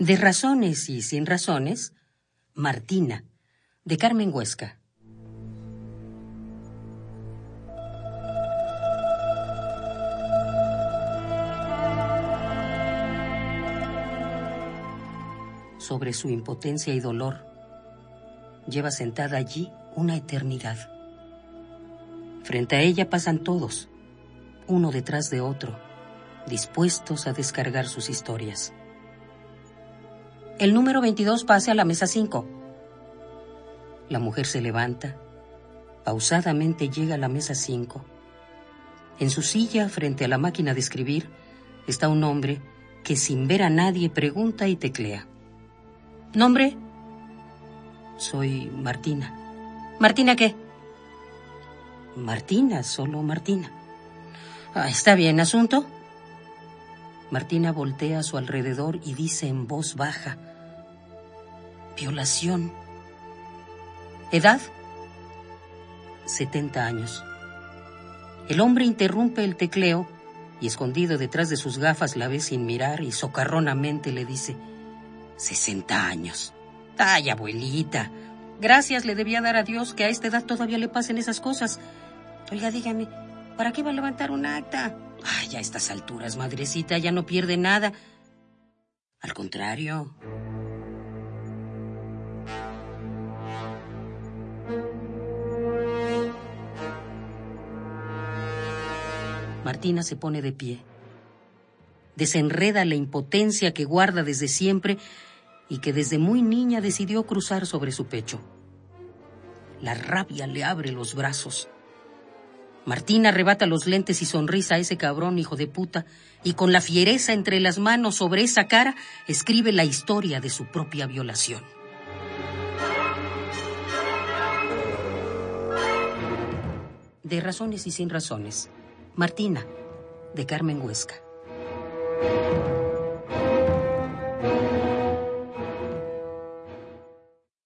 De razones y sin razones, Martina, de Carmen Huesca. Sobre su impotencia y dolor, lleva sentada allí una eternidad. Frente a ella pasan todos, uno detrás de otro, dispuestos a descargar sus historias. El número 22 pase a la mesa 5. La mujer se levanta, pausadamente llega a la mesa 5. En su silla, frente a la máquina de escribir, está un hombre que sin ver a nadie pregunta y teclea. ¿Nombre? Soy Martina. ¿Martina qué? Martina, solo Martina. Ah, está bien, ¿asunto? Martina voltea a su alrededor y dice en voz baja, violación. ¿Edad? 70 años. El hombre interrumpe el tecleo y escondido detrás de sus gafas la ve sin mirar y socarronamente le dice, 60 años. Ay, abuelita. Gracias le debía dar a Dios que a esta edad todavía le pasen esas cosas. Oiga, dígame, ¿para qué va a levantar un acta? Ay, a estas alturas, madrecita, ya no pierde nada. Al contrario. Martina se pone de pie. Desenreda la impotencia que guarda desde siempre y que desde muy niña decidió cruzar sobre su pecho. La rabia le abre los brazos. Martina arrebata los lentes y sonrisa a ese cabrón hijo de puta, y con la fiereza entre las manos sobre esa cara escribe la historia de su propia violación. De razones y sin razones, Martina, de Carmen Huesca.